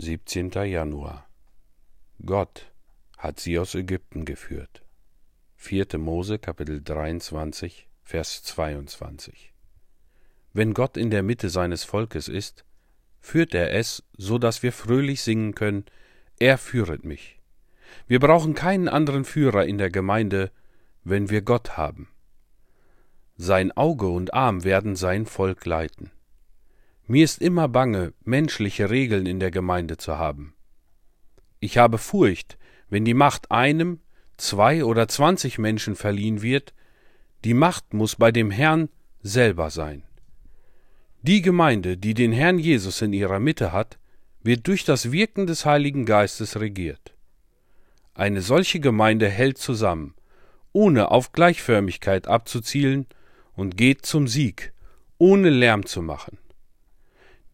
17. Januar Gott hat sie aus Ägypten geführt. 4. Mose Kapitel 23 Vers 22 Wenn Gott in der Mitte seines Volkes ist, führt er es, so dass wir fröhlich singen können, er führet mich. Wir brauchen keinen anderen Führer in der Gemeinde, wenn wir Gott haben. Sein Auge und Arm werden sein Volk leiten. Mir ist immer bange, menschliche Regeln in der Gemeinde zu haben. Ich habe Furcht, wenn die Macht einem, zwei oder zwanzig Menschen verliehen wird, die Macht muss bei dem Herrn selber sein. Die Gemeinde, die den Herrn Jesus in ihrer Mitte hat, wird durch das Wirken des Heiligen Geistes regiert. Eine solche Gemeinde hält zusammen, ohne auf Gleichförmigkeit abzuzielen und geht zum Sieg, ohne Lärm zu machen.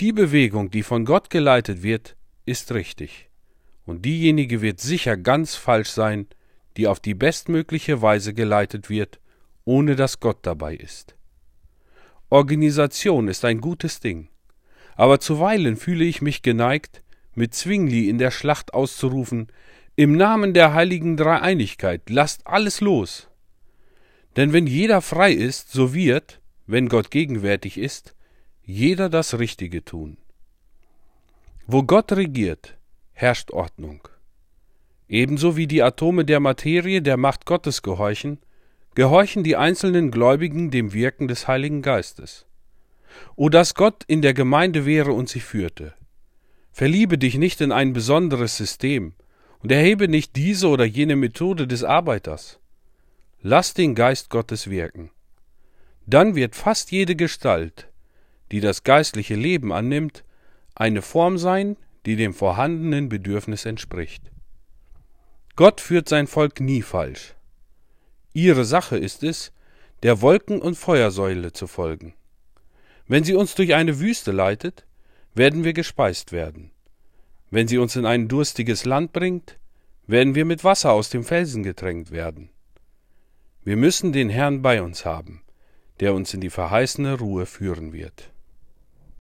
Die Bewegung, die von Gott geleitet wird, ist richtig, und diejenige wird sicher ganz falsch sein, die auf die bestmögliche Weise geleitet wird, ohne dass Gott dabei ist. Organisation ist ein gutes Ding, aber zuweilen fühle ich mich geneigt, mit Zwingli in der Schlacht auszurufen, im Namen der heiligen Dreieinigkeit, lasst alles los. Denn wenn jeder frei ist, so wird, wenn Gott gegenwärtig ist, jeder das Richtige tun. Wo Gott regiert, herrscht Ordnung. Ebenso wie die Atome der Materie der Macht Gottes gehorchen, gehorchen die einzelnen Gläubigen dem Wirken des Heiligen Geistes. O dass Gott in der Gemeinde wäre und sie führte. Verliebe dich nicht in ein besonderes System und erhebe nicht diese oder jene Methode des Arbeiters. Lass den Geist Gottes wirken. Dann wird fast jede Gestalt, die das geistliche Leben annimmt, eine Form sein, die dem vorhandenen Bedürfnis entspricht. Gott führt sein Volk nie falsch. Ihre Sache ist es, der Wolken- und Feuersäule zu folgen. Wenn sie uns durch eine Wüste leitet, werden wir gespeist werden. Wenn sie uns in ein durstiges Land bringt, werden wir mit Wasser aus dem Felsen getränkt werden. Wir müssen den Herrn bei uns haben, der uns in die verheißene Ruhe führen wird.